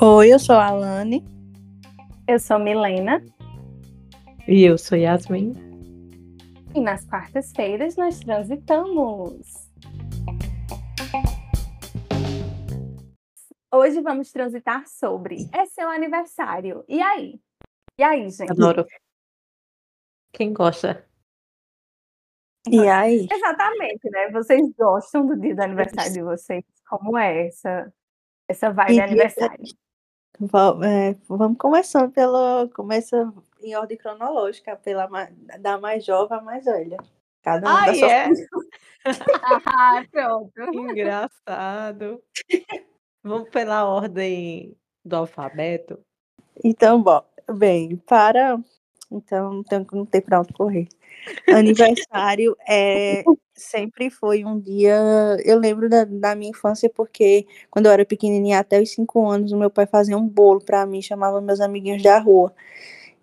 Oi, eu sou a Alane. Eu sou Milena. E eu sou Yasmin. E nas quartas-feiras nós transitamos. Hoje vamos transitar sobre é seu aniversário. E aí? E aí, gente? Adoro. Quem gosta? E aí? Exatamente, né? Vocês gostam do dia do aniversário de vocês? Como é essa, essa vibe de aniversário? É, vamos começando pelo. Começa em ordem cronológica, pela da mais jovem à mais velha. Cada um ah, da sua é? ah, pronto. Engraçado. Vamos pela ordem do alfabeto. Então, bom, bem, para. Então, não tem, não tem para onde correr. Aniversário é sempre foi um dia. Eu lembro da, da, minha infância porque quando eu era pequenininha, até os cinco anos, o meu pai fazia um bolo para mim, chamava meus amiguinhos da rua.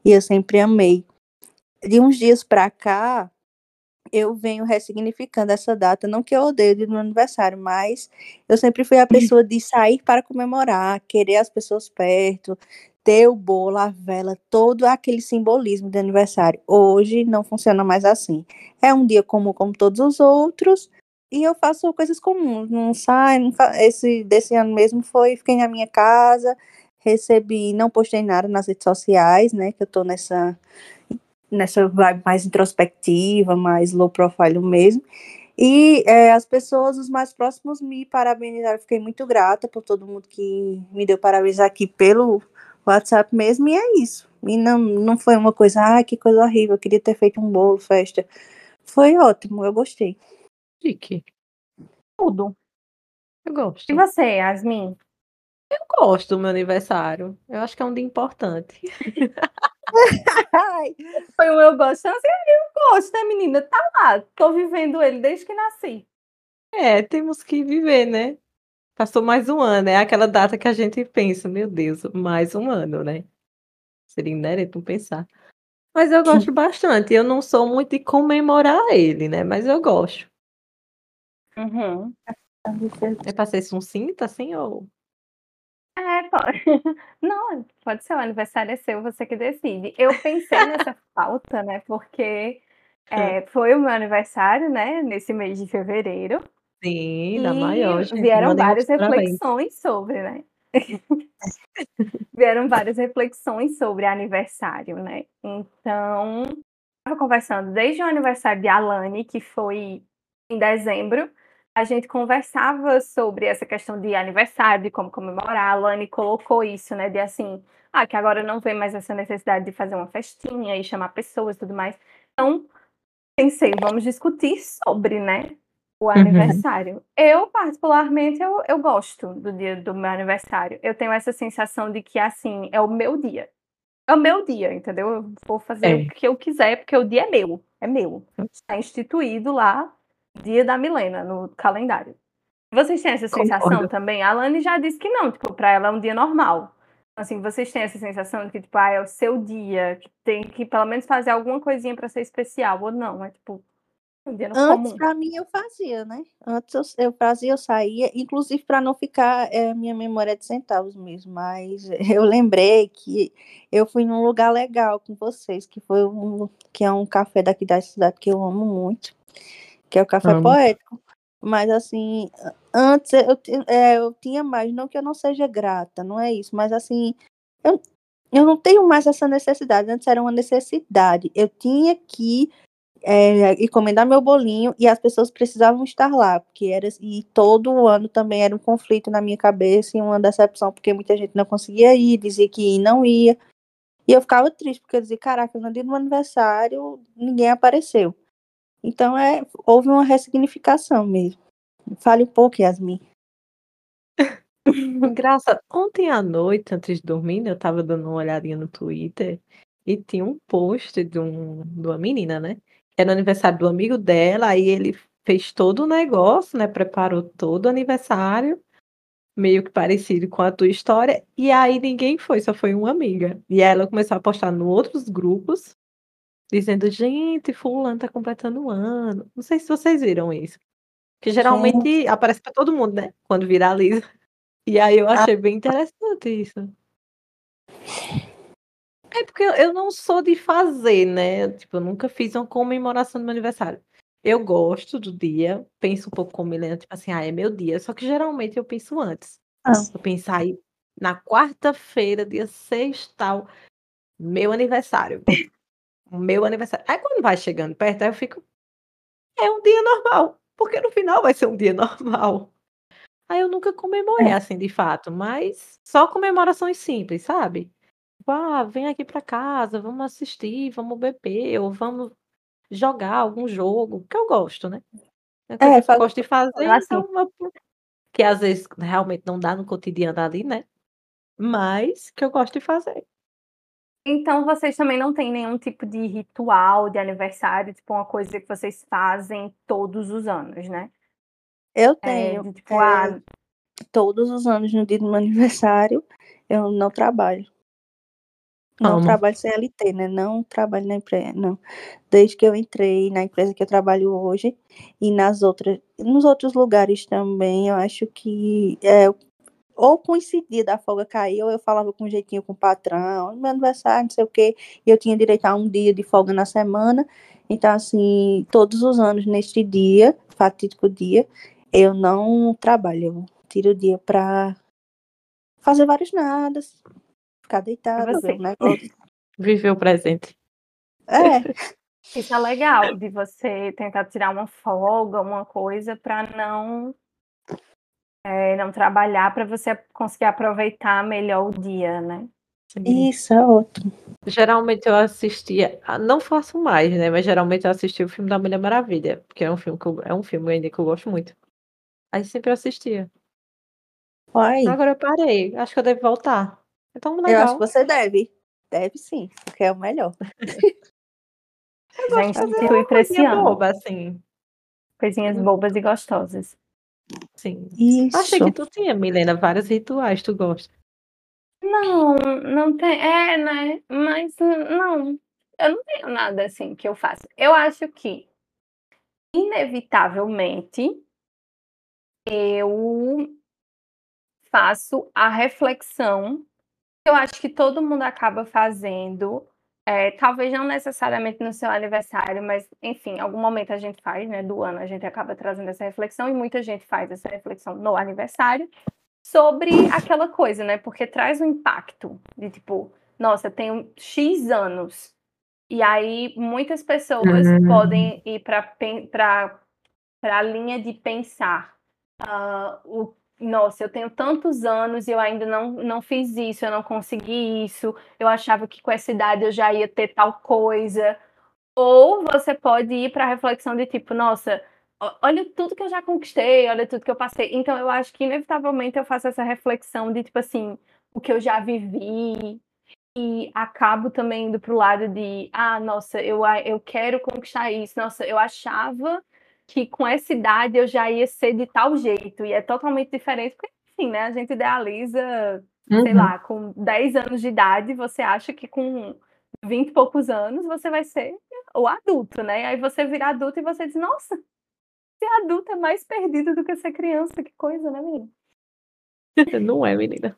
E eu sempre amei. De uns dias para cá, eu venho ressignificando essa data. Não que eu odeie do meu aniversário, mas eu sempre fui a pessoa de sair para comemorar, querer as pessoas perto, ter o bolo, a vela, todo aquele simbolismo de aniversário. Hoje não funciona mais assim. É um dia comum como todos os outros e eu faço coisas comuns. Não saio, esse desse ano mesmo foi, fiquei na minha casa, recebi, não postei nada nas redes sociais, né, que eu tô nessa nessa vibe mais introspectiva, mais low profile mesmo. E é, as pessoas, os mais próximos, me parabenizaram. Fiquei muito grata por todo mundo que me deu parabéns aqui pelo WhatsApp mesmo, e é isso. E não, não foi uma coisa, ah, que coisa horrível, eu queria ter feito um bolo, festa. Foi ótimo, eu gostei. Chique. Tudo. Eu gosto. E você, Yasmin? Eu gosto do meu aniversário. Eu acho que é um dia importante. Foi o meu gosto. Assim, eu gosto, né, menina? Tá lá, tô vivendo ele desde que nasci. É, temos que viver, né? Passou mais um ano, é aquela data que a gente pensa, meu Deus, mais um ano, né? Seria inerente não pensar. Mas eu gosto bastante. Eu não sou muito de comemorar ele, né? Mas eu gosto. Uhum. É pra ser sucinta, assim, ou... É, pode. Não, pode ser o aniversário é seu, você que decide. Eu pensei nessa pauta, né? Porque é, foi o meu aniversário, né? Nesse mês de fevereiro. Sim, da maior, gente. Vieram várias reflexões sobre, né? vieram várias reflexões sobre aniversário, né? Então, estava conversando desde o aniversário de Alane, que foi em dezembro, a gente conversava sobre essa questão de aniversário, de como comemorar. A Alane colocou isso, né? De assim, ah, que agora não vem mais essa necessidade de fazer uma festinha e chamar pessoas e tudo mais. Então, pensei, vamos discutir sobre, né? O uhum. aniversário. Uhum. Eu, particularmente, eu, eu gosto do dia do meu aniversário. Eu tenho essa sensação de que, assim, é o meu dia. É o meu dia, entendeu? Eu vou fazer é. o que eu quiser, porque o dia é meu. É meu. Está instituído lá, dia da Milena, no calendário. Vocês têm essa sensação Concordo. também? A Alane já disse que não, tipo, pra ela é um dia normal. Assim, vocês têm essa sensação de que, tipo, ah, é o seu dia, que tem que pelo menos fazer alguma coisinha para ser especial, ou não? É tipo, Antes, para mim, eu fazia, né? Antes eu, eu fazia, eu saía, inclusive para não ficar é, minha memória de centavos mesmo. Mas eu lembrei que eu fui num lugar legal com vocês, que foi um, que é um café daqui da cidade que eu amo muito, que é o Café amo. Poético. Mas assim, antes eu, é, eu tinha mais, não que eu não seja grata, não é isso, mas assim, eu, eu não tenho mais essa necessidade. Antes era uma necessidade. Eu tinha que é, encomendar meu bolinho e as pessoas precisavam estar lá, porque era e todo ano também era um conflito na minha cabeça e uma decepção, porque muita gente não conseguia ir, dizia que não ia. E eu ficava triste, porque eu dizia, caraca, no dia do meu aniversário ninguém apareceu. Então é, houve uma ressignificação mesmo. Fale um pouco, Yasmin. Graça, ontem à noite, antes de dormir, eu tava dando uma olhadinha no Twitter e tinha um post de, um, de uma menina, né? Era o aniversário do amigo dela, aí ele fez todo o negócio, né? Preparou todo o aniversário, meio que parecido com a tua história, e aí ninguém foi, só foi uma amiga. E aí ela começou a postar em outros grupos, dizendo, gente, fulano tá completando um ano. Não sei se vocês viram isso. Que geralmente aparece pra todo mundo, né? Quando viraliza. E aí eu achei bem interessante isso. É porque eu- não sou de fazer, né? Tipo, eu nunca fiz uma comemoração do meu aniversário. Eu gosto do dia, penso um pouco como Milena, tipo assim, ah, é meu dia. Só que geralmente eu penso antes. Ah. Eu penso aí, na quarta-feira, dia 6 tal, meu aniversário. Meu aniversário. Aí quando vai chegando perto, aí eu fico, é um dia normal. Porque no final vai ser um dia normal. Aí eu nunca comemorei É. assim, de fato, mas só comemorações simples, sabe? Tipo, ah, vem aqui pra casa, vamos assistir, vamos beber, ou vamos jogar algum jogo, que eu gosto, né? É coisa que eu gosto de fazer, assim. então que às vezes realmente não dá no cotidiano ali, né? Mas que eu gosto de fazer. Então vocês também não têm nenhum tipo de ritual de aniversário, tipo uma coisa que vocês fazem todos os anos, né? Eu É, tenho. de, tipo, é, ah, todos os anos, no dia do meu aniversário, eu não trabalho. Não Amo. trabalho CLT, né? Não trabalho na empresa, não. Desde que eu entrei na empresa que eu trabalho hoje e nas outras, nos outros lugares também, eu acho que é, ou coincidia da folga cair, ou eu falava com um jeitinho com o patrão, meu aniversário, não sei o quê, e eu tinha direito a um dia de folga na semana. Então, assim, todos os anos, neste dia, fatídico dia, eu não trabalho. Eu tiro o dia pra fazer vários nadas, ficar deitada, você. ver o negócio. Viver o presente. É, isso é legal de você tentar tirar uma folga, uma coisa, para não é, não trabalhar, para você conseguir aproveitar melhor o dia, né? Sim. isso é outro. Geralmente eu assistia, ah, não faço mais, né? Mas geralmente eu assisti o filme da Mulher Maravilha, porque é um filme que eu, é um filme ainda que eu gosto muito. Aí sempre eu assistia. Agora eu parei, acho que eu devo voltar. É tão eu legal. acho que você deve. Deve sim, porque é o melhor. Fazer institui para esse ano. boba, assim. Coisinhas bobas e gostosas. Sim. Isso. Achei que tu tinha, Milena, vários rituais, tu gosta. Não, não tem. É, né? Mas n- não, eu não tenho nada assim que eu faço. Eu acho que, inevitavelmente, eu faço a reflexão eu acho que todo mundo acaba fazendo. é, talvez não necessariamente no seu aniversário, mas enfim, em algum momento a gente faz, né? Do ano a gente acaba trazendo essa reflexão e muita gente faz essa reflexão no aniversário sobre aquela coisa, né? Porque traz um impacto de tipo, nossa, tenho X anos. E aí muitas pessoas Hum. podem ir para para a linha de pensar. ah, o, nossa, eu tenho tantos anos e eu ainda não, não fiz isso, eu não consegui isso, eu achava que com essa idade eu já ia ter tal coisa. Ou você pode ir para a reflexão de tipo, nossa, olha tudo que eu já conquistei, olha tudo que eu passei. Então eu acho que inevitavelmente eu faço essa reflexão de tipo assim, o que eu já vivi e acabo também indo pro lado de, ah, nossa, eu, eu quero conquistar isso. Nossa, eu achava que com essa idade eu já ia ser de tal jeito e é totalmente diferente, porque enfim, né, a gente idealiza sei Uhum. lá, com 10 anos de idade, você acha que com 20 e poucos anos você vai ser o adulto, né? Aí você vira adulto e você diz, nossa, ser adulto é mais perdido do que ser criança, que coisa, né, menino? Não é, menina.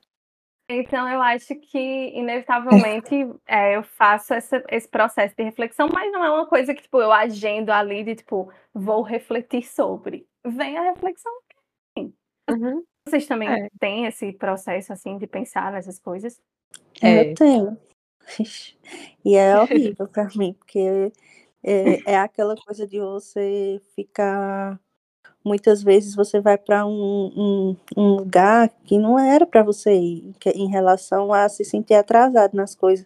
Então eu acho que, inevitavelmente, é, eu faço essa- esse processo de reflexão, mas não é uma coisa que, tipo, eu agendo ali de, tipo, vou refletir sobre. Vem a reflexão. Uhum. Vocês também É. têm esse processo, assim, de pensar nessas coisas? É. Eu tenho. E é horrível pra mim, porque é, é aquela coisa de você ficar. Muitas vezes você vai para um, um, um lugar que não era para você ir, que- em relação a se sentir atrasado nas coisas.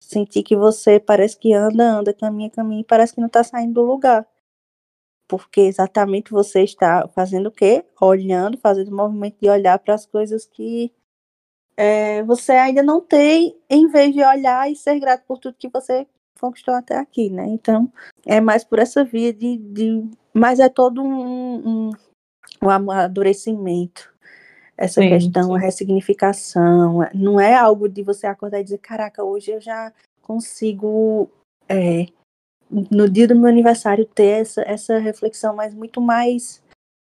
Sentir que você parece que anda, anda, caminha, caminha, e parece que não está saindo do lugar. Porque exatamente você está fazendo o quê? Olhando, fazendo o movimento de olhar para as coisas que é, você ainda não tem, em vez de olhar e ser grato por tudo que você conquistou até aqui, né? Então, é mais por essa via de. de mas é todo um, um, um amadurecimento. Essa Sim, questão, a sim. ressignificação. Não é algo de você acordar e dizer, caraca, hoje eu já consigo. é, no dia do meu aniversário ter essa, essa reflexão, mas muito mais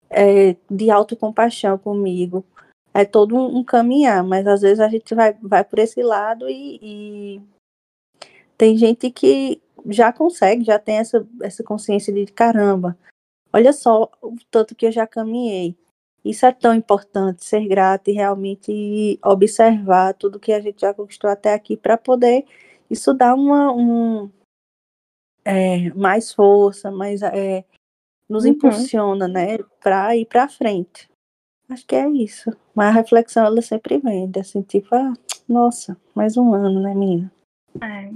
é, de autocompaixão comigo. É todo um, um, caminhar, mas às vezes a gente vai, vai por esse lado e, e tem gente que já consegue, já tem essa, essa consciência de caramba, olha só o tanto que eu já caminhei. Isso é tão importante, ser grato e realmente observar tudo que a gente já conquistou até aqui para poder isso dar uma, um, é, mais força, mais é, nos uhum. impulsiona, né, para ir para frente. Acho que é isso. Mas a reflexão ela sempre vem, assim, tipo, ah, nossa, mais um ano, né, menina? É.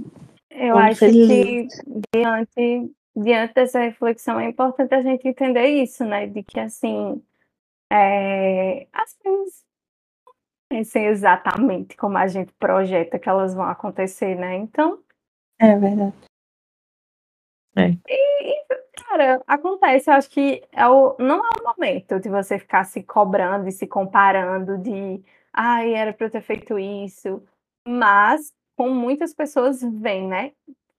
Eu Como acho que diante, diante dessa reflexão é importante a gente entender isso, né? De que assim, é, as coisas não sei exatamente como a gente projeta que elas vão acontecer, né? Então. É verdade. É. E, cara, acontece, eu acho que é o, não é o momento de você ficar se cobrando e se comparando de ai, era para eu ter feito isso. Mas com muitas pessoas vem, né?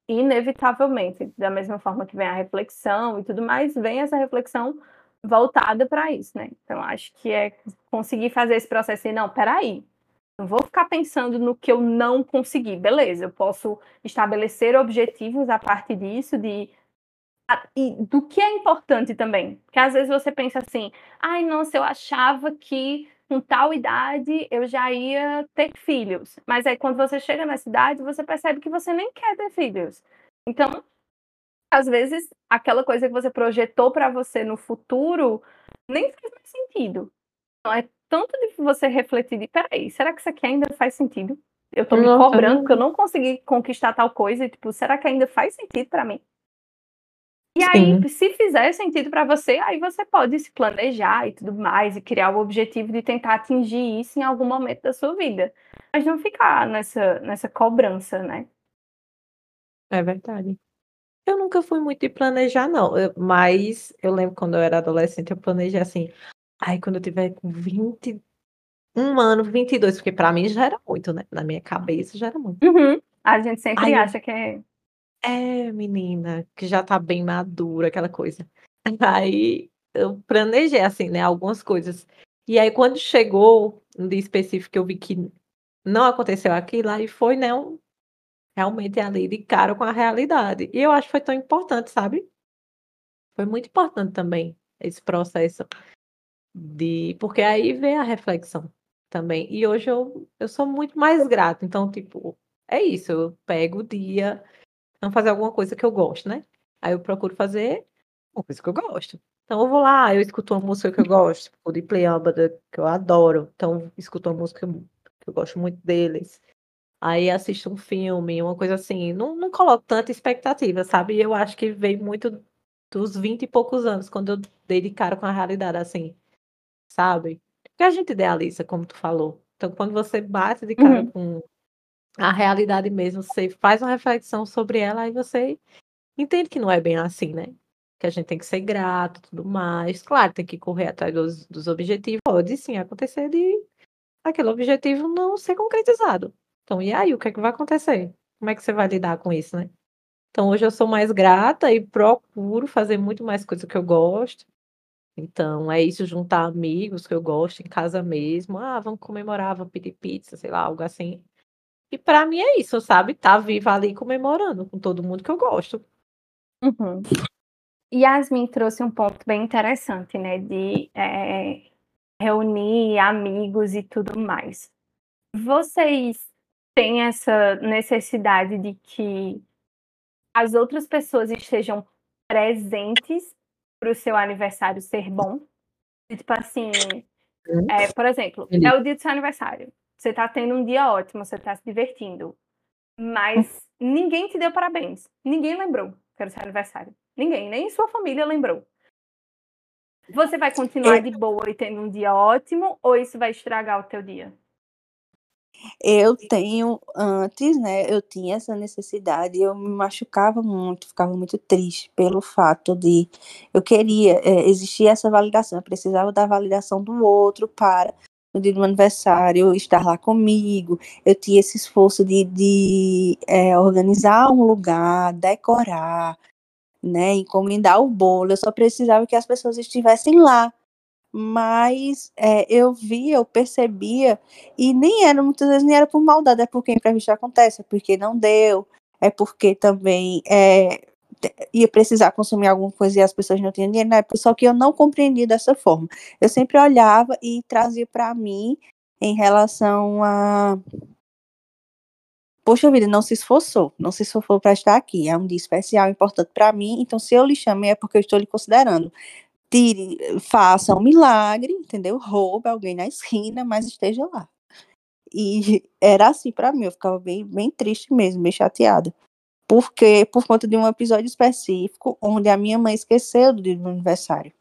Inevitavelmente, da mesma forma que vem a reflexão e tudo mais, vem essa reflexão voltada para isso, né? Então, acho que é conseguir fazer esse processo e não, peraí, não vou ficar pensando no que eu não consegui. Beleza, eu posso estabelecer objetivos a partir disso, de e do que é importante também. Porque às vezes você pensa assim, ai, nossa, eu achava que com tal idade eu já ia ter filhos. Mas aí quando você chega na cidade, você percebe que você nem quer ter filhos. Então, às vezes, aquela coisa que você projetou para você no futuro nem faz mais sentido. Então, é tanto de você refletir de, peraí, será que isso aqui ainda faz sentido? Eu tô me cobrando porque eu não consegui conquistar tal coisa e, tipo, será que ainda faz sentido para mim? E aí, se fizer sentido para você, aí você pode se planejar e tudo mais, e criar o objetivo de tentar atingir isso em algum momento da sua vida. Mas não ficar nessa, nessa cobrança, né? É verdade. Eu nunca fui muito de planejar, não. Eu, mas eu lembro quando eu era adolescente, eu planejei assim. Ai, quando eu tiver com 21 anos, 22, porque para mim já era muito, né? Na minha cabeça já era muito. Uhum. A gente sempre Ai, acha que é é, menina, que já tá bem madura, aquela coisa. Aí eu planejei, assim, né, algumas coisas. E aí, quando chegou um dia específico, eu vi que não aconteceu aquilo, aí foi, né, um, realmente ali de cara com a realidade. E eu acho que foi tão importante, sabe? Foi muito importante também esse processo de. Porque aí vem a reflexão também. E hoje eu, eu sou muito mais grata. Então, tipo, é isso. Eu pego o dia não fazer alguma coisa que eu gosto, né? Aí eu procuro fazer uma coisa que eu gosto. Então eu vou lá, eu escuto uma música que eu gosto, o de Playambada, que eu adoro. Então escuto uma música que eu gosto muito deles. Aí assisto um filme, uma coisa assim. Não, não coloco tanta expectativa, sabe? Eu acho que veio muito dos vinte e poucos anos, quando eu dei de cara com a realidade, assim, sabe? Porque a gente idealiza, como tu falou. Então, quando você bate de cara uhum. com a realidade mesmo, você faz uma reflexão sobre ela e você entende que não é bem assim, né? Que a gente tem que ser grato tudo mais. Claro, tem que correr atrás dos, dos objetivos. Pode sim acontecer de aquele objetivo não ser concretizado. Então, e aí, o que é que vai acontecer? Como é que você vai lidar com isso, né? Então, hoje eu sou mais grata e procuro fazer muito mais coisa que eu gosto. Então, é isso, juntar amigos que eu gosto em casa mesmo. Ah, vamos comemorar, vamos pedir pizza, sei lá, algo assim. E para mim é isso, sabe? Tá viva ali comemorando com todo mundo que eu gosto. Uhum. Yasmin trouxe um ponto bem interessante, né? De é, reunir amigos e tudo mais. Vocês têm essa necessidade de que as outras pessoas estejam presentes para o seu aniversário ser bom? Tipo assim, é, por exemplo, é o dia do seu aniversário. Você está tendo um dia ótimo, você está se divertindo. Mas ninguém te deu parabéns. Ninguém lembrou que era seu aniversário. Ninguém, nem sua família lembrou. Você vai continuar de boa e tendo um dia ótimo ou isso vai estragar o teu dia? Eu tenho, antes, né, eu tinha essa necessidade, eu me machucava muito, ficava muito triste pelo fato de eu queria, é, existia essa validação, eu precisava da validação do outro para no dia do meu aniversário, estar lá comigo. Eu tinha esse esforço de, de é, organizar um lugar, decorar, né, encomendar o bolo. Eu só precisava que as pessoas estivessem lá mas é, eu via, eu percebia, e nem era, muitas vezes nem era por maldade, é porque imprevisto acontece, é porque não deu, é porque também é, ia precisar consumir alguma coisa e as pessoas não tinham dinheiro na época, só que eu não compreendia dessa forma. Eu sempre olhava e trazia para mim em relação a Poxa vida, não se esforçou, não se esforçou para estar aqui. É um dia especial, importante para mim. Então, se eu lhe chamei, é porque eu estou lhe considerando. Tire, faça um milagre, entendeu? Roube alguém na esquina, mas esteja lá. E era assim para mim, eu ficava bem, bem triste mesmo, bem chateada porque por conta de um episódio específico onde a minha mãe esqueceu do dia do aniversário.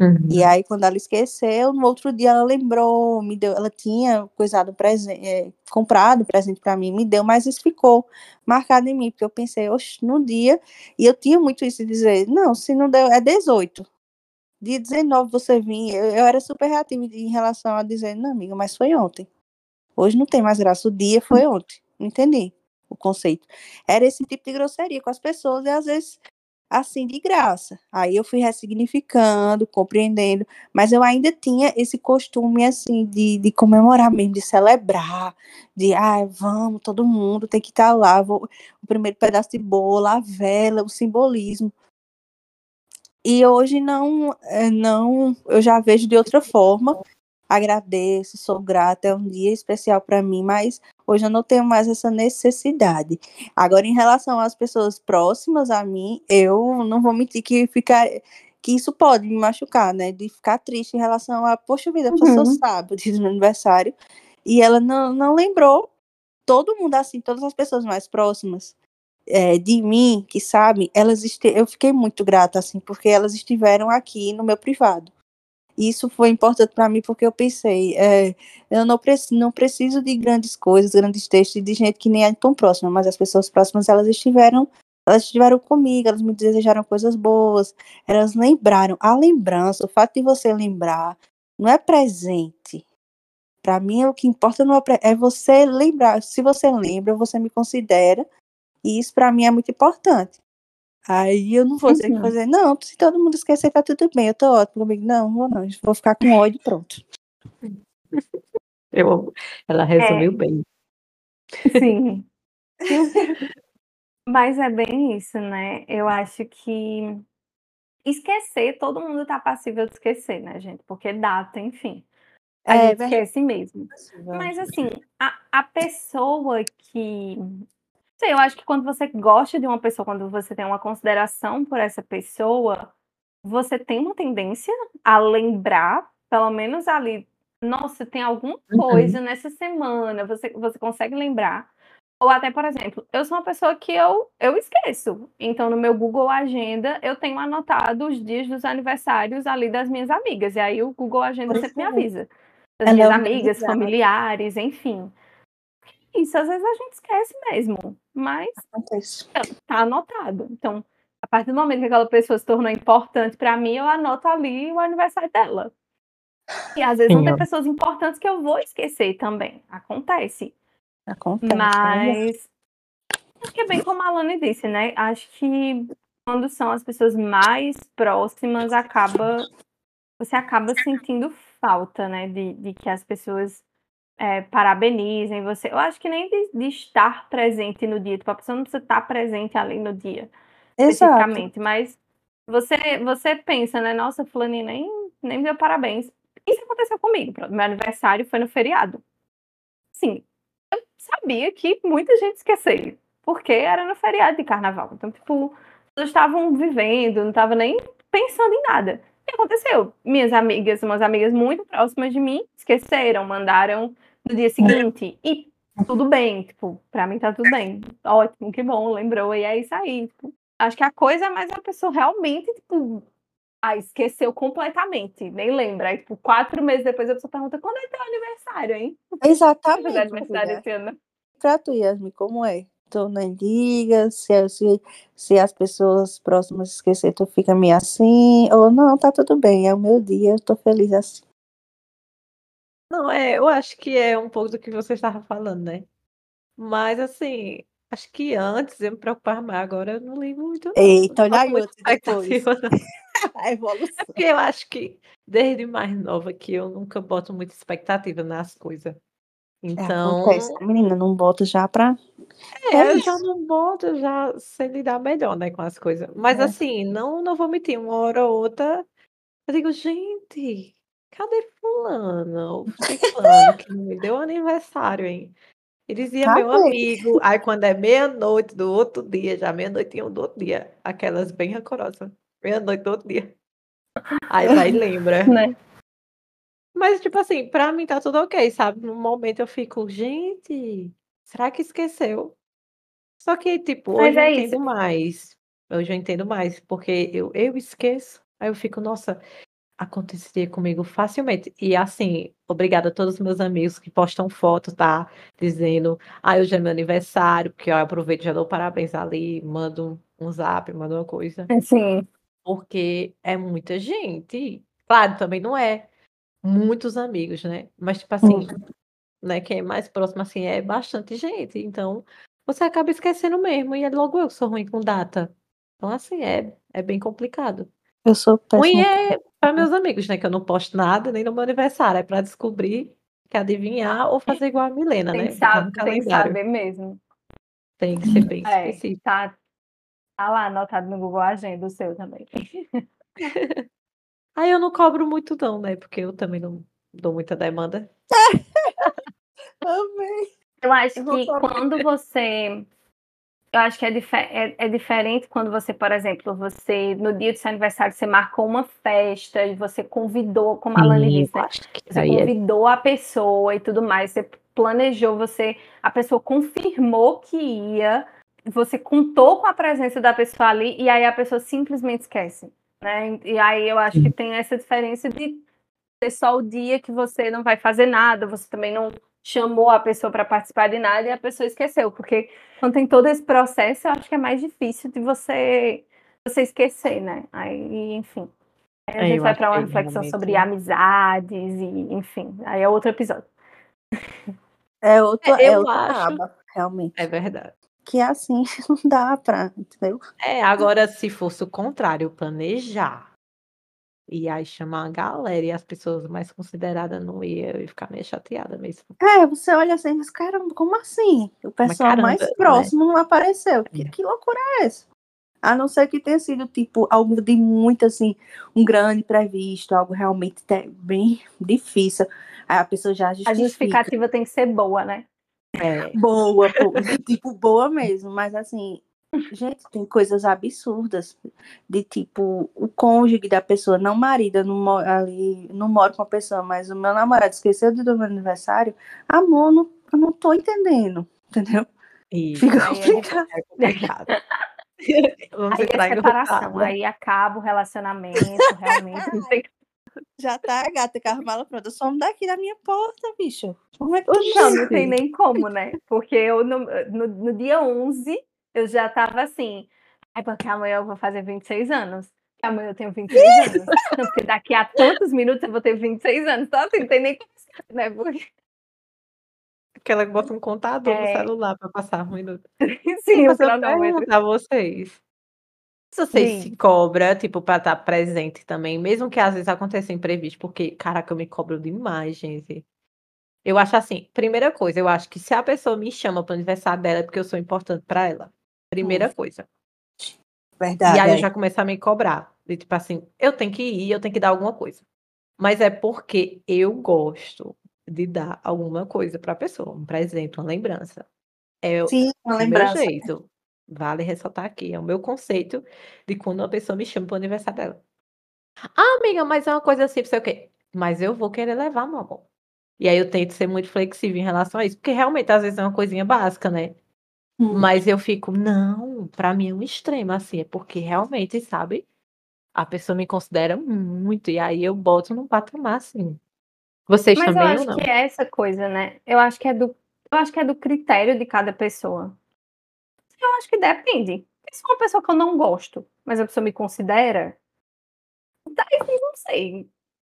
Uhum. E aí, quando ela esqueceu, no outro dia ela lembrou, me deu, ela tinha coisado presente, é, comprado presente para mim, me deu, mas isso ficou marcado em mim, porque eu pensei, oxe, no dia, e eu tinha muito isso de dizer, não, se não deu, é 18. Dia 19 você vinha, eu, eu era super reativa em relação a dizer, não, amiga, mas foi ontem. Hoje não tem mais graça, o dia foi ontem. Entendi o conceito. Era esse tipo de grosseria com as pessoas, e às vezes assim de graça. Aí eu fui ressignificando, compreendendo, mas eu ainda tinha esse costume assim de, de comemorar mesmo, de celebrar, de ah, vamos, todo mundo tem que estar tá lá, vou, o primeiro pedaço de bolo, a vela, o simbolismo. E hoje não, eh, não, eu já vejo de outra forma agradeço, sou grata, é um dia especial para mim, mas hoje eu não tenho mais essa necessidade. Agora, em relação às pessoas próximas a mim, eu não vou mentir que ficar que isso pode me machucar, né? De ficar triste em relação a, poxa vida, a pessoa uhum. sabe o dia do meu aniversário e ela não, não lembrou. Todo mundo assim, todas as pessoas mais próximas é, de mim, que sabem, elas eu fiquei muito grata, assim, porque elas estiveram aqui no meu privado isso foi importante para mim porque eu pensei, é, eu não, preciso, não preciso de grandes coisas, grandes textos de gente que nem é tão próxima, mas as pessoas próximas elas estiveram, elas estiveram comigo, elas me desejaram coisas boas, elas lembraram. A lembrança, o fato de você lembrar, não é presente. Para mim, o que importa não é, é você lembrar. Se você lembra, você me considera, e isso para mim é muito importante. Aí eu não vou ter que uhum. fazer, não, se todo mundo esquecer, tá tudo bem, eu tô ótimo comigo. Não, vou não, vou ficar com ódio pronto. Eu, ela resumiu é. bem. Sim. Mas é bem isso, né? Eu acho que esquecer, todo mundo tá passível de esquecer, né, gente? Porque data, enfim. A é, gente esquece mesmo. Mas assim, a, a pessoa que sei, eu acho que quando você gosta de uma pessoa, quando você tem uma consideração por essa pessoa, você tem uma tendência a lembrar, pelo menos ali, nossa, tem alguma uhum. coisa uhum. nessa semana, você, você consegue lembrar. Ou até, por exemplo, eu sou uma pessoa que eu, eu esqueço. Então, no meu Google Agenda, eu tenho anotado os dias dos aniversários ali das minhas amigas. E aí o Google Agenda sempre me avisa. Das Ela minhas amigas, familiares, enfim isso, às vezes a gente esquece mesmo, mas Acontece. tá anotado. Então, a partir do momento que aquela pessoa se tornou importante para mim, eu anoto ali o aniversário dela. E às vezes Sim, não tem pessoas importantes que eu vou esquecer também. Acontece. Acontece. Mas acho que é bem como a Alane disse, né? Acho que quando são as pessoas mais próximas, acaba você acaba sentindo falta, né? De, de que as pessoas é, parabenizem você. Eu acho que nem de, de, estar presente no dia, tipo, a pessoa não precisa estar presente ali no dia, Exato. especificamente, mas você, você pensa, né? Nossa, fulaninha nem, nem me deu parabéns. Isso aconteceu comigo, meu aniversário foi no feriado. Sim, eu sabia que muita gente esqueceu, porque era no feriado de carnaval. Então, tipo, eles estavam vivendo, não estavam nem pensando em nada. Que aconteceu? Minhas amigas, umas amigas muito próximas de mim, esqueceram, mandaram no dia seguinte. E tudo bem, tipo, pra mim tá tudo bem. Ótimo, que bom, lembrou. E é isso aí. Tipo, acho que a coisa é mais a pessoa realmente, tipo, ah, esqueceu completamente, nem lembra. Aí, tipo, quatro meses depois a pessoa pergunta quando é teu aniversário, hein? Exatamente. É aniversário esse ano. Pra tu, Yasmin, como é? Tu nem liga, se, se, se as pessoas próximas esquecer, tu fica meio assim, ou não, tá tudo bem, é o meu dia, eu tô feliz assim. Não, é, eu acho que é um pouco do que você estava falando, né? Mas assim, acho que antes eu me preocupava mais, agora eu não ligo muito, não. Eita, olha aí outro depois. A evolução. É porque eu acho que desde mais nova que eu nunca boto muita expectativa nas coisas. Então, Acontece, menina, não bota já pra. é, É eu isso. já não boto, já sei lidar melhor, né, com as coisas. Mas É. assim, não, não vou mentir, uma hora ou outra, eu digo, gente, cadê fulano? ou ciclano que me deu aniversário, hein? E dizia meu amigo, aí quando é meia-noite do outro dia, já meia-noite e um do outro dia, aquelas bem rancorosas, meia-noite do outro dia. Aí vai e lembra. Né? Mas, tipo assim, pra mim tá tudo ok, sabe? No momento eu fico, gente, será que esqueceu? Só que, tipo, Mas hoje eu é entendo isso. mais. Hoje eu entendo mais, porque eu, eu esqueço. Aí eu fico, nossa, aconteceria comigo facilmente. E assim, obrigada a todos os meus amigos que postam foto, tá? Dizendo, ah, hoje é meu aniversário, porque eu aproveito e já dou parabéns ali, mando um zap, mando uma coisa. Assim, Porque é muita gente. Claro, também não é muitos amigos, né? Mas, tipo assim, né, quem é mais próximo, assim, é bastante gente. Então, você acaba esquecendo mesmo. E é logo eu que sou ruim com data. Então, assim, é, é bem complicado. Eu sou Ruim péssima. é para meus amigos, né? Que eu não posto nada, nem no meu aniversário. É para descobrir, que adivinhar ou fazer igual a Milena, tem né? no tem que saber mesmo. Tem que ser bem É, específico. tá, tá lá anotado no Google Agenda o seu também. Aí eu não cobro muito, não, né? Porque eu também não dou muita demanda. Amei. Eu acho Eu que quando você. Eu acho que é, dife- é, é diferente quando você, por exemplo, você, no dia do seu aniversário, você marcou uma festa e você convidou, como a Lani disse, né? Você é convidou a pessoa e tudo mais, você planejou, você, a pessoa confirmou que ia, você contou com a presença da pessoa ali e aí a pessoa simplesmente esquece, né? E aí eu acho que tem essa diferença de ser só o dia que você não vai fazer nada, você também não chamou a pessoa para participar de nada e a pessoa esqueceu, porque quando tem todo esse processo, eu acho que é mais difícil de você você esquecer, né? Aí, enfim. Aí a É, gente eu vai para uma que reflexão sobre realmente- amizades e, enfim, aí é outro episódio. É outro, É, é eu outra acho- aba, realmente. É verdade. Que assim não dá pra, entendeu? É, agora, se fosse o contrário, planejar. E aí chamar a galera e as pessoas mais consideradas não iam, ia ficar meio chateada mesmo. É, você olha assim e diz, caramba, como assim? O pessoal caramba, mais né? próximo não apareceu. Que, É. que loucura é essa? A não ser que tenha sido, tipo, algo de muito, assim, um grande previsto, algo realmente te- bem difícil. Aí a pessoa já A justifica. justificativa tem que ser boa, né? É, Boa, tipo, boa mesmo. Mas, assim, gente, tem coisas absurdas. De, tipo, o cônjuge da pessoa, não marido, eu não moro ali, não moro com a pessoa, mas o meu namorado esqueceu de do meu aniversário. Amor, não, eu não tô entendendo, entendeu? e Fica é complicado. é complicado. Vamos Aí entrar é separação, rotada. aí acaba o relacionamento, realmente. não tem- Já tá a gata com a mala pronta. Some daqui da minha porta, bicho. Como é que tu Não, não tem nem como, né? Porque eu, no, no, no dia 11, eu já tava assim, é porque amanhã eu vou fazer 26 anos. Amanhã eu tenho 26 anos. Não, porque daqui a tantos minutos eu vou ter 26 anos. Então, assim, não tem nem como, né? Porque, Porque ela bota um contador no É. celular para passar um minuto. sim, o Mas eu cronômetro. a vocês. Se vocês Sim. se cobram, tipo, para estar presente também, mesmo que às vezes aconteça imprevisto, porque, caraca, eu me cobro demais, gente. Eu acho assim, primeira coisa, eu acho que se a pessoa me chama para o aniversário dela é porque eu sou importante para ela. Primeira coisa. Verdade. E aí eu é. já começo a me cobrar. De, tipo assim, eu tenho que ir, eu tenho que dar alguma coisa. Mas é porque eu gosto de dar alguma coisa para a pessoa, um presente, uma lembrança. É Sim, uma o meu lembrança. jeito. Vale ressaltar aqui, é o meu conceito de quando uma pessoa me chama para o aniversário dela. Ah, amiga, mas é uma coisa assim, não sei o quê. Mas eu vou querer levar, meu amor. E aí eu tento ser muito flexível em relação a isso, porque realmente às vezes é uma coisinha básica, né? Hum. Mas eu fico, não, pra mim é um extremo, assim, é porque realmente, sabe? A pessoa me considera muito, e aí eu boto num patamar, assim. Vocês Mas eu também ou acho que é essa coisa, né? Eu acho que é do, eu acho que é do critério de cada pessoa. Eu acho que depende. Se for uma pessoa que eu não gosto, mas a pessoa me considera, daí sim, não sei. Não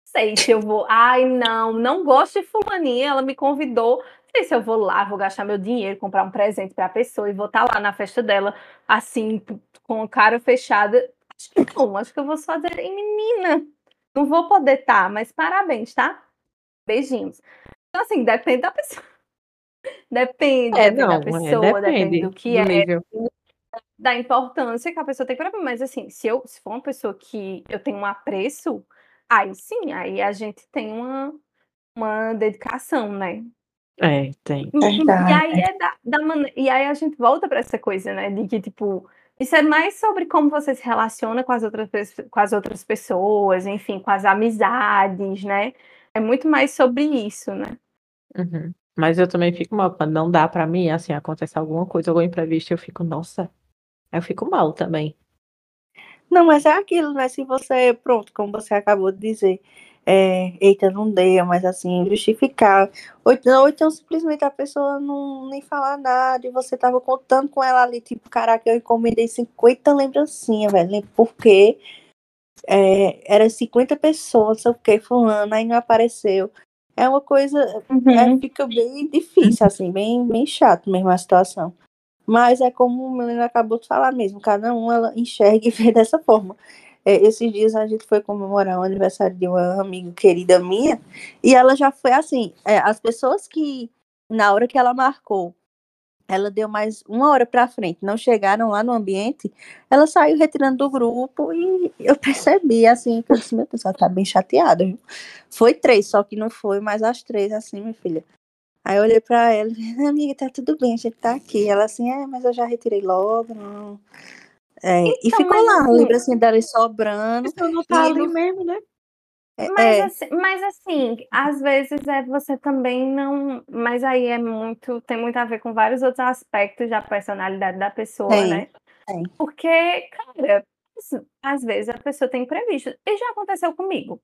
sei se eu vou. Ai, não, não gosto de fulaninha, ela me convidou. Sei se eu vou lá, vou gastar meu dinheiro, comprar um presente pra pessoa e vou estar lá na festa dela, assim, com a cara fechada. Acho que não, acho que eu vou só dizer, menina, não vou poder estar, tá, mas parabéns, tá? Beijinhos. Então, assim, depende da pessoa. Depende, é, não, da é, pessoa, depende, depende do que do é, nível. da importância que a pessoa tem para mim. Mas assim, se eu se for uma pessoa que eu tenho um apreço, aí sim, aí a gente tem uma, uma dedicação, né? É, tem. E, e Verdade. aí é da, da mane- e aí a gente volta para essa coisa, né? De que, tipo, isso é mais sobre como você se relaciona com as outras, com as outras pessoas, enfim, com as amizades, né? É muito mais sobre isso, né? Uhum. Mas eu também fico mal quando não dá pra mim, assim, acontece alguma coisa, algum imprevisto, eu fico, nossa, eu fico mal também. Não, mas é aquilo, né? Se você, pronto, como você acabou de dizer, é, eita, não deu, mas assim, justificar. Ou então, ou então simplesmente a pessoa não nem falar nada e você tava contando com ela ali, tipo, caraca, eu encomendei 50 lembrancinhas, velho. Porque é, era 50 pessoas, sei o que, fulano, aí não apareceu. É uma coisa, é, fica bem difícil, assim, bem, bem chato mesmo a situação. Mas é como o menino acabou de falar mesmo, cada um ela enxerga e vê dessa forma. É, esses dias a gente foi comemorar o aniversário de uma amiga querida minha, e ela já foi assim, é, as pessoas que, na hora que ela marcou, ela deu mais uma hora para frente, não chegaram lá no ambiente, ela saiu retirando do grupo e eu percebi, assim, que eu disse, meu Deus, ela tá bem chateada, viu? Foi três, só que não foi mais as três, assim, minha filha. Aí eu olhei pra ela amiga, tá tudo bem, a gente tá aqui. Ela assim, é, mas eu já retirei logo, não. É, e Então, ficou mas lá, assim, lembrancinha dela sobrando. Isso não tá E ali mesmo, né? é, Mas, é, assim, mas assim, às vezes é você também não. Mas aí é muito. Tem muito a ver com vários outros aspectos da personalidade da pessoa, Tem, né? tem. Porque, cara, assim, às vezes a pessoa tem imprevisto. E já aconteceu comigo.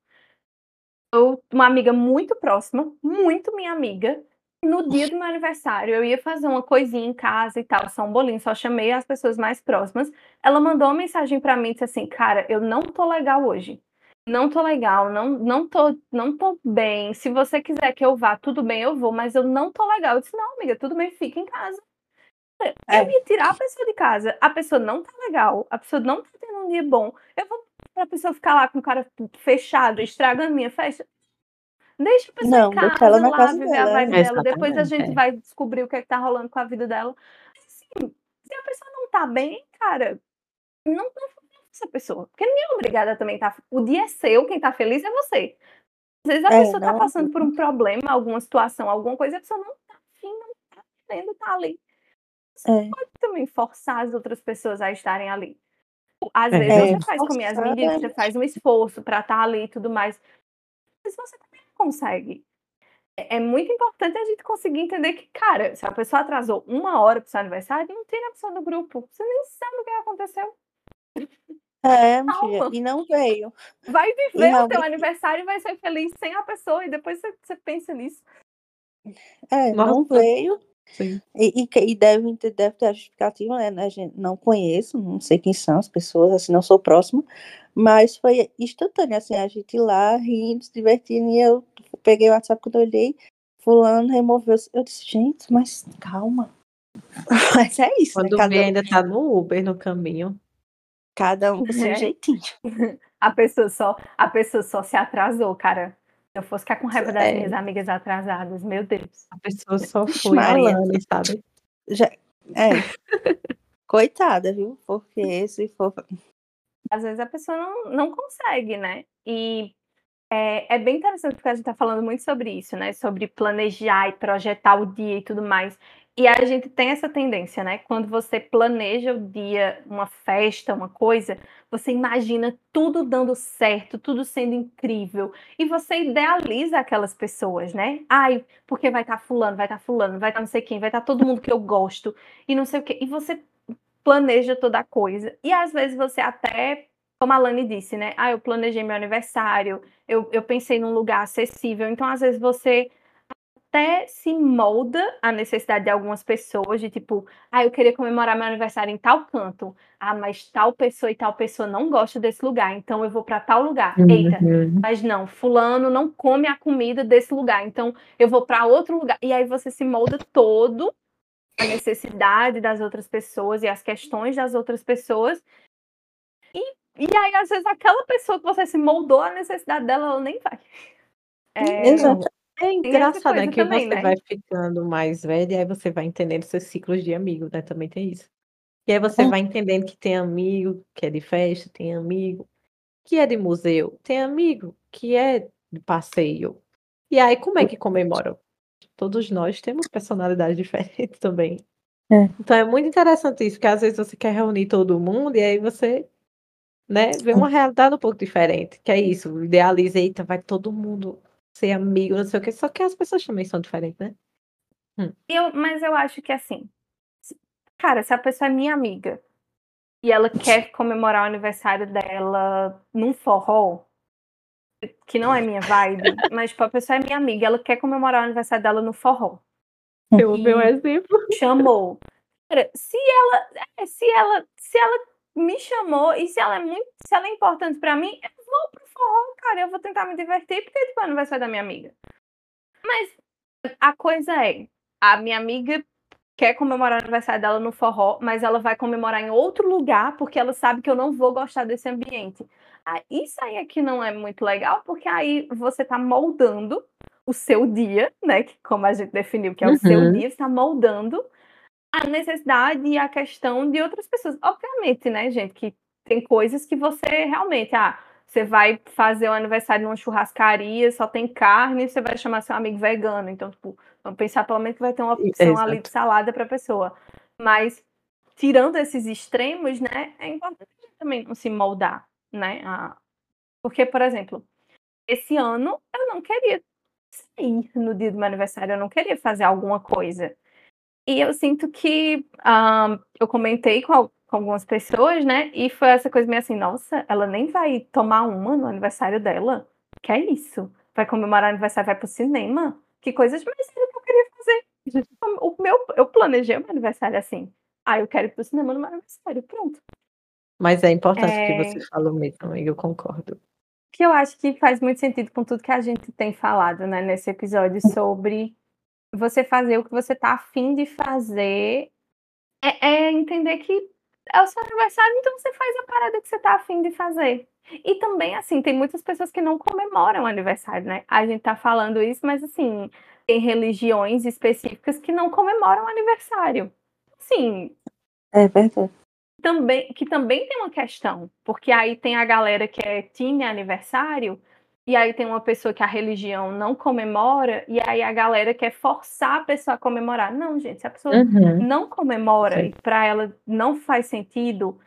Eu, uma amiga muito próxima, muito minha amiga, no dia do meu aniversário, eu ia fazer uma coisinha em casa e tal, só um bolinho, só chamei as pessoas mais próximas. Ela mandou uma mensagem pra mim e disse assim: Cara, eu não tô legal hoje. Não tô legal, não, não, tô, não tô bem. Se você quiser que eu vá, tudo bem, eu vou, mas eu não tô legal. Eu disse: Não, amiga, tudo bem, fica em casa. Eu É. ia tirar a pessoa de casa. A pessoa não tá legal, a pessoa não tá tendo um dia bom. Eu vou pra pessoa ficar lá com o cara fechado, estragando minha festa. Deixa a pessoa Não, em casa, ela na lá, casa viver a dela. vibe é. dela. Depois a gente é. vai descobrir o que, é que tá rolando com a vida dela. Assim, se a pessoa não tá bem, cara, não, não essa pessoa. Porque ninguém é obrigada também tá. O dia é seu, quem tá feliz é você. Às vezes a É, pessoa tá não- passando por um problema, alguma situação, alguma coisa, a pessoa não tá afim, não tá querendo estar ali. Você É. pode também forçar as outras pessoas a estarem ali. Às É. vezes É, você faz como Yasmin forçar, disse, é. você faz um esforço pra estar ali e tudo mais. Mas você não consegue. É é muito importante a gente conseguir entender que, cara, se a pessoa atrasou uma hora pro seu aniversário, não tira a pessoa do grupo. Você nem sabe o que aconteceu. É, Calma. e não veio. Vai E viver o teu aniversário e vai ser feliz sem a pessoa. E depois você, você pensa nisso. é, não Nossa. veio. Sim. E, e, e deve, ter- deve ter a justificativa, né? né, gente? Não conheço, não sei quem são as pessoas, assim, não sou próximo, mas foi instantâneo, assim, a gente ir lá, rindo, se divertindo, e eu peguei o WhatsApp quando eu olhei, fulano removeu, eu disse, gente, mas calma. Mas é isso, né? Quando Cada, vê, ainda tá no Uber no caminho. cada um com seu É. jeitinho. A pessoa só, a pessoa só se atrasou, cara. Se eu fosse ficar com raiva das É. minhas amigas atrasadas, meu Deus. A pessoa só foi. Lani, sabe? Já, é. Coitada, viu? Porque se for. Às vezes a pessoa não, não consegue, né? E é, é bem interessante porque a gente tá falando muito sobre isso, né? Sobre planejar e projetar o dia e tudo mais. E a gente tem essa tendência, né? Quando você planeja o dia, uma festa, uma coisa, você imagina tudo dando certo, tudo sendo incrível. E você idealiza aquelas pessoas, né? Ai, porque vai estar fulano, vai estar fulano, vai estar não sei quem, vai estar todo mundo que eu gosto e não sei o quê. E você planeja toda a coisa. E às vezes você até, como a Lani disse, né? Ah, eu planejei meu aniversário, eu, eu pensei num lugar acessível. Então, às vezes, você até se molda a necessidade de algumas pessoas, de tipo, ah, eu queria comemorar meu aniversário em tal canto. Ah, mas tal pessoa e tal pessoa não gosta desse lugar, então eu vou para tal lugar. Eita, Uhum. mas não, fulano não come a comida desse lugar, então eu vou para outro lugar. E aí você se molda todo a necessidade das outras pessoas e as questões das outras pessoas. E E aí, às vezes, aquela pessoa que você se moldou a necessidade dela, ela nem vai. É, Exato. É engraçado, né? Que também, você né? vai ficando mais velho e aí você vai entendendo seus ciclos de amigos, né? Também tem isso. E aí você vai entendendo que tem amigo que é de festa, tem amigo que é de museu, tem amigo que é de passeio. E aí, como é que comemoram? Todos nós temos personalidades diferentes também. É. Então é muito interessante isso, porque às vezes você quer reunir todo mundo e aí você né, vê uma realidade um pouco diferente. Que é isso, idealiza, eita, vai todo mundo ser amigo, não sei o que, só que as pessoas também são diferentes, né? Hum. Eu, mas eu acho que assim, cara, se a pessoa é minha amiga e ela quer comemorar o aniversário dela num forró, que não é minha vibe, mas tipo, a pessoa é minha amiga, ela quer comemorar o aniversário dela no forró. Eu um exemplo. Chamou. Se ela, é, se ela, se ela me chamou e se ela é muito, se ela é importante para mim, eu vou pro forró, cara, eu vou tentar me divertir porque tipo, é o aniversário da minha amiga. Mas a coisa é, a minha amiga quer comemorar o aniversário dela no forró, mas ela vai comemorar em outro lugar porque ela sabe que eu não vou gostar desse ambiente. Ah, isso aí aqui não é muito legal, porque aí você está moldando o seu dia, né? Que, como a gente definiu que é o uhum. seu dia, está moldando a necessidade e a questão de outras pessoas. Obviamente, né, gente, que tem coisas que você realmente, ah, você vai fazer um aniversário numa churrascaria, só tem carne, você vai chamar seu amigo vegano. Então, tipo, vamos pensar pelo menos que vai ter uma opção Exato. ali de salada para a pessoa. Mas, tirando esses extremos, né, é importante também não se moldar, né? A... Porque, por exemplo, esse ano eu não queria sair no dia do meu aniversário, eu não queria fazer alguma coisa. E eu sinto que um, eu comentei com, com, algumas pessoas, né? E foi essa coisa meio assim, nossa, ela nem vai tomar uma no aniversário dela. Que é isso? Vai comemorar o aniversário, vai pro cinema? Que coisas mais que eu queria fazer. O meu, eu planejei o meu aniversário assim. Ah, eu quero ir pro cinema no meu aniversário, pronto. Mas é importante é... que você falou mesmo, amiga, eu concordo. Que eu acho que faz muito sentido com tudo que a gente tem falado, né, nesse episódio sobre você fazer o que você tá afim de fazer é, é, entender que é o seu aniversário, então você faz a parada que você tá afim de fazer. E também, assim, tem muitas pessoas que não comemoram o aniversário, né? A gente tá falando isso, mas assim, tem religiões específicas que não comemoram o aniversário. Sim. É verdade. Também, que também tem uma questão, porque aí tem a galera que é time aniversário, e aí tem uma pessoa que a religião não comemora, e aí a galera quer forçar a pessoa a comemorar. Não, gente, se a pessoa uhum. não comemora Sim. e para ela não faz sentido,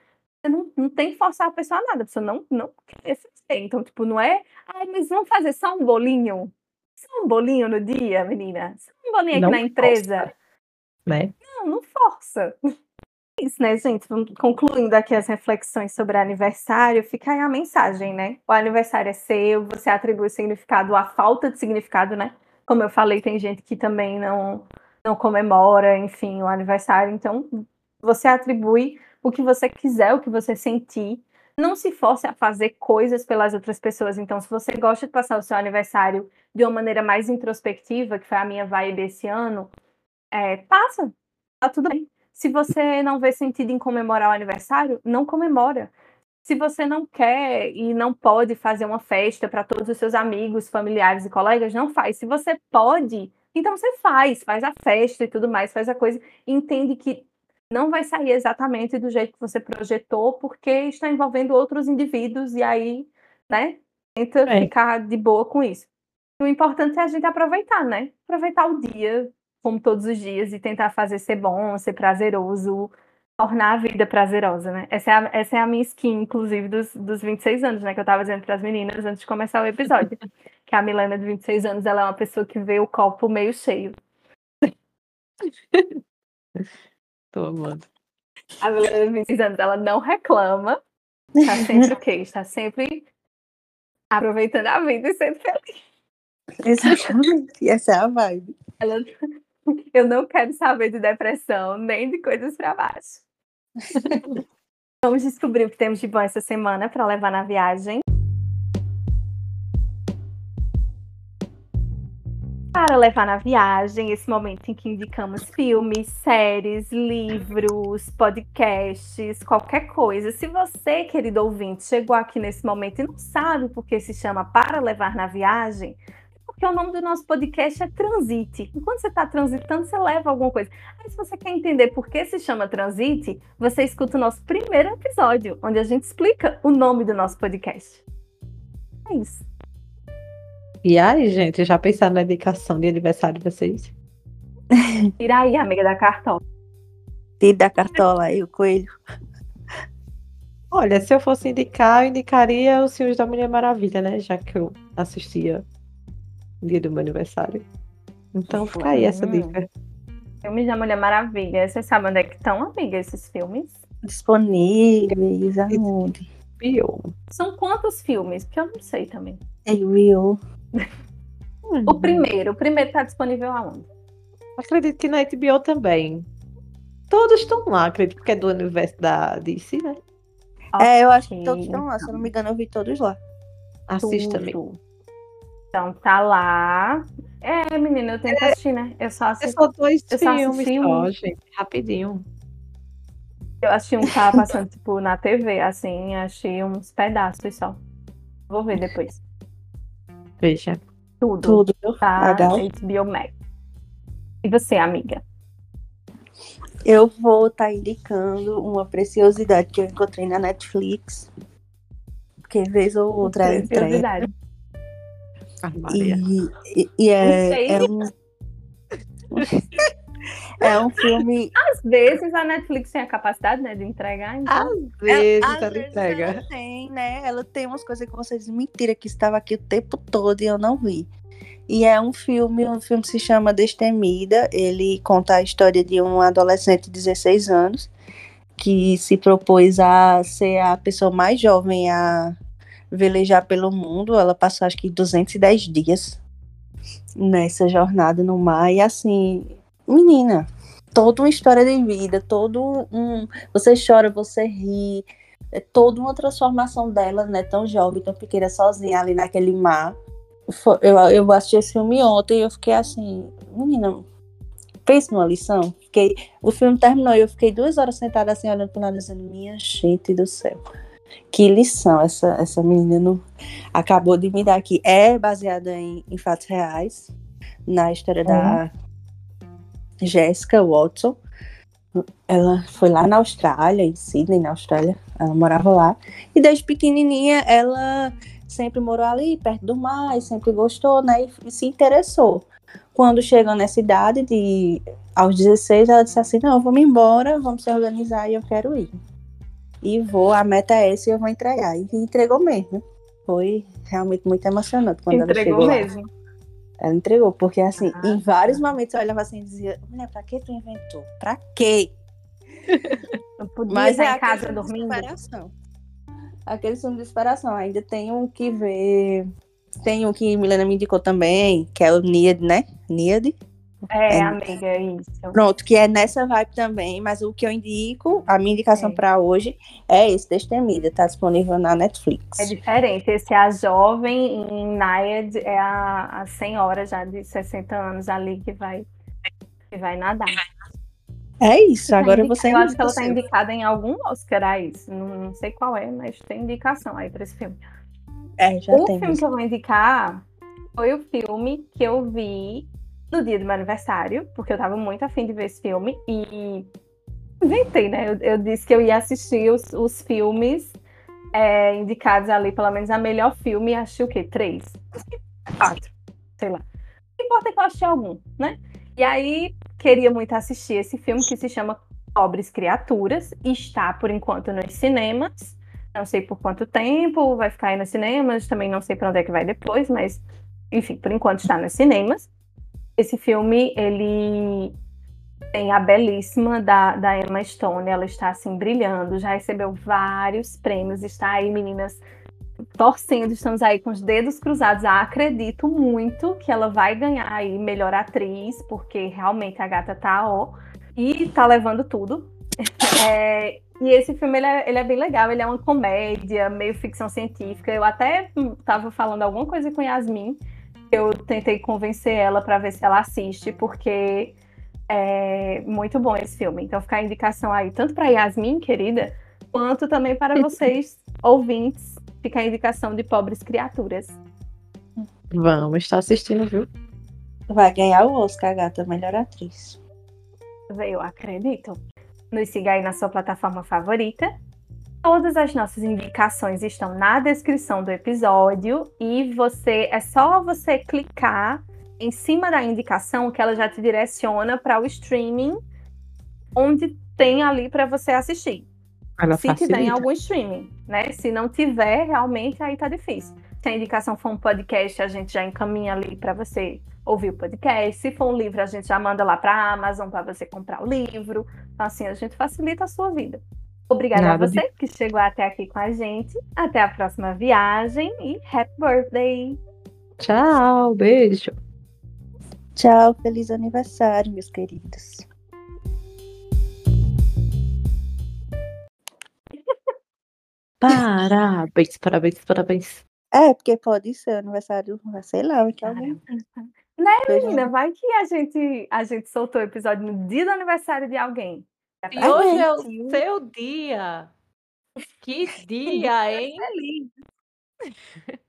você não, não tem que forçar a pessoa a nada, a pessoa não, não quer fazer. Então, tipo, não é, ai, mas vamos fazer só um bolinho? Só um bolinho no dia, menina? Só um bolinho aqui não na empresa? Força, né? Não, não força isso, né, gente? Concluindo aqui as reflexões sobre aniversário, fica aí a mensagem, né? O aniversário é seu, você atribui significado à falta de significado, né? Como eu falei, tem gente que também não, não comemora, enfim, o aniversário. Então, você atribui o que você quiser, o que você sentir. Não se force a fazer coisas pelas outras pessoas. Então, se você gosta de passar o seu aniversário de uma maneira mais introspectiva, que foi a minha vibe esse ano, é, passa, tá tudo bem se você não vê sentido em comemorar o aniversário, não comemora. Se você não quer e não pode fazer uma festa para todos os seus amigos, familiares e colegas, não faz. Se você pode, então você faz, faz a festa e tudo mais, faz a coisa, entende que não vai sair exatamente do jeito que você projetou, porque está envolvendo outros indivíduos, e aí, né, tenta é. ficar de boa com isso. O importante é a gente aproveitar, né? Aproveitar o dia, como todos os dias, e tentar fazer ser bom, ser prazeroso, tornar a vida prazerosa, né? Essa é a, essa é a minha skin, inclusive, dos, dos 26 anos, né? Que eu tava dizendo para as meninas antes de começar o episódio. que a Milena, de 26 anos, ela é uma pessoa que vê o copo meio cheio. Tô amando. A Milena, de 26 anos, ela não reclama. Está sempre o quê? Está sempre aproveitando a vida e sendo feliz. Exatamente. Essa é a vibe. Ela eu não quero saber de depressão, nem de coisas para baixo. Vamos descobrir o que temos de bom essa semana para levar na viagem. para levar na viagem, esse momento em que indicamos filmes, séries, livros, podcasts, qualquer coisa. Se você, querido ouvinte, chegou aqui nesse momento e não sabe por que se chama Para Levar na Viagem, porque o nome do nosso podcast é Transite. Enquanto você está transitando, você leva alguma coisa. Aí, se você quer entender por que se chama Transite, você escuta o nosso primeiro episódio, onde a gente explica o nome do nosso podcast. É isso. E aí, gente, já pensaram na indicação de aniversário de vocês? Tira aí, amiga da cartola. Tira da cartola aí, o coelho. Olha, se eu fosse indicar, eu indicaria os filmes da Mulher Maravilha, né? Já que eu assistia dia do meu aniversário. Então fica aí essa dica. Filmes da Mulher Maravilha. Vocês sabem onde é que estão, amiga, esses filmes? Disponíveis aonde? Bio. São quantos filmes? Porque eu não sei também. HBO. O primeiro, o primeiro tá disponível aonde? Acredito que na HBO também. Todos estão lá, acredito, porque é do universo da DC, né? É, eu acho que todos estão lá. Se eu não me engano, eu vi todos lá. Assista Tudo. Então tá lá. É, menina, eu tenho que assistir, né? Eu só É assisti, só dois eu só assisti só, um. gente. Rapidinho. eu assisti um que tava passando, tipo, na TV, assim, achei uns pedaços só. Vou ver depois. Veja. Tudo. Tudo? Tá Legal. HBO Max. E você, amiga? Eu vou estar indicando uma preciosidade que eu encontrei na Netflix. Porque vez ou outra ela entrega. Maria. E, e, e é, Não sei. é um. é um filme. Às vezes a Netflix tem a capacidade, né, de entregar, então. Às vezes Às ela vezes entrega. Ela tem, né? Ela tem umas coisas que você diz, mentira, que estava aqui o tempo todo e eu não vi. E é um filme, um filme que se chama Destemida. Ele conta a história de um adolescente de 16 anos que se propôs a ser a pessoa mais jovem a velejar pelo mundo. Ela passou acho que 210 dias nessa jornada no mar. E assim, menina, toda uma história de vida, todo um. Você chora, você ri. É toda uma transformação dela, né? Tão jovem, tão pequena, sozinha ali naquele mar. Eu, eu assisti esse filme ontem e eu fiquei assim, menina, fez uma lição. Fiquei, o filme terminou e eu fiquei duas horas sentada assim, olhando para lado, dizendo, minha gente do céu. Que lição essa, essa menina não- acabou de me dar aqui. É baseada em, em fatos reais, na história da Jessica Watson. Ela foi lá na Austrália, em Sydney, na Austrália. Ela morava lá. E desde pequenininha ela sempre morou ali, perto do mar, e sempre gostou, né? E se interessou. Quando chegou nessa idade de aos 16, ela disse assim: "Não, vamos embora, vamos se organizar e eu quero ir". E vou, a meta é essa e eu vou entregar. E entregou mesmo. Foi realmente muito emocionante quando ela Entregou chegou lá. mesmo. Ela entregou, porque assim, Ah, em vários momentos eu olhava assim e dizia, mulher, pra que tu inventou? Pra quê? Mas estar é em casa dormindo. desesperação. Aquele filme de desesperação. Ainda tem um que ver. Tem um que Milena me indicou também, que é o Niad, né? Niad. É, É. amiga, é isso. Pronto, que é nessa vibe também, mas o que eu indico, a minha indicação É. pra hoje é esse Destemida, tá disponível na Netflix. É diferente. Esse é a jovem em Nayad, é a, a senhora já de 60 anos ali que vai, que vai nadar. É isso, agora Tá você Eu acho que ela está o indicada em algum Oscar. Não, não sei qual é, mas tem indicação aí para esse filme. É, já o tem. filme que eu vou indicar foi o filme que eu vi no dia do meu aniversário, porque eu tava muito afim de ver esse filme e inventei, né? Eu, eu disse que eu ia assistir os, os filmes é, indicados ali, pelo menos a melhor filme, achei o quê? Três? Quatro, sei lá. Não importa que eu achei algum, né? E aí, queria muito assistir esse filme que se chama Pobres Criaturas, e está, por enquanto, nos cinemas. Não sei por quanto tempo vai ficar aí nos cinemas, também não sei para onde é que vai depois, mas enfim, por enquanto está nos cinemas. Esse filme, ele tem a belíssima da, da Emma Stone, ela está assim brilhando, já recebeu vários prêmios, está aí, meninas, torcendo, estamos aí com os dedos cruzados. Ah, acredito muito que ela vai ganhar aí melhor atriz, porque realmente a gata tá ó, e tá levando tudo. É, e esse filme ele é, ele é bem legal, ele é uma comédia, meio ficção científica. Eu até hum, tava falando alguma coisa com Yasmin. Eu tentei convencer ela para ver se ela assiste, porque é muito bom esse filme. Então fica a indicação aí, tanto para Yasmin, querida, quanto também para vocês, ouvintes, fica a indicação de Pobres Criaturas. Vamos estar assistindo, viu? Vai ganhar o Oscar, gata, melhor atriz. Eu acredito. Nos siga aí na sua plataforma favorita. Todas as nossas indicações estão na descrição do episódio e você é só você clicar em cima da indicação que ela já te direciona para o streaming onde tem ali para você assistir. Ela se facilita. tiver em algum streaming, né? Se não tiver, realmente aí tá difícil. Se a indicação for um podcast, a gente já encaminha ali para você ouvir o podcast. Se for um livro, a gente já manda lá para a Amazon para você comprar o livro. Então, assim, a gente facilita a sua vida. Obrigada Nada a você que chegou até aqui com a gente. Até a próxima viagem e happy birthday! Tchau, beijo. Tchau, feliz aniversário, meus queridos. Parabéns, parabéns, parabéns. É, porque pode ser aniversário, sei lá, que Caramba. alguém. Né, menina? Vai que a gente, a gente soltou o episódio no dia do aniversário de alguém. E hoje é o seu dia. Que dia, hein? Feliz.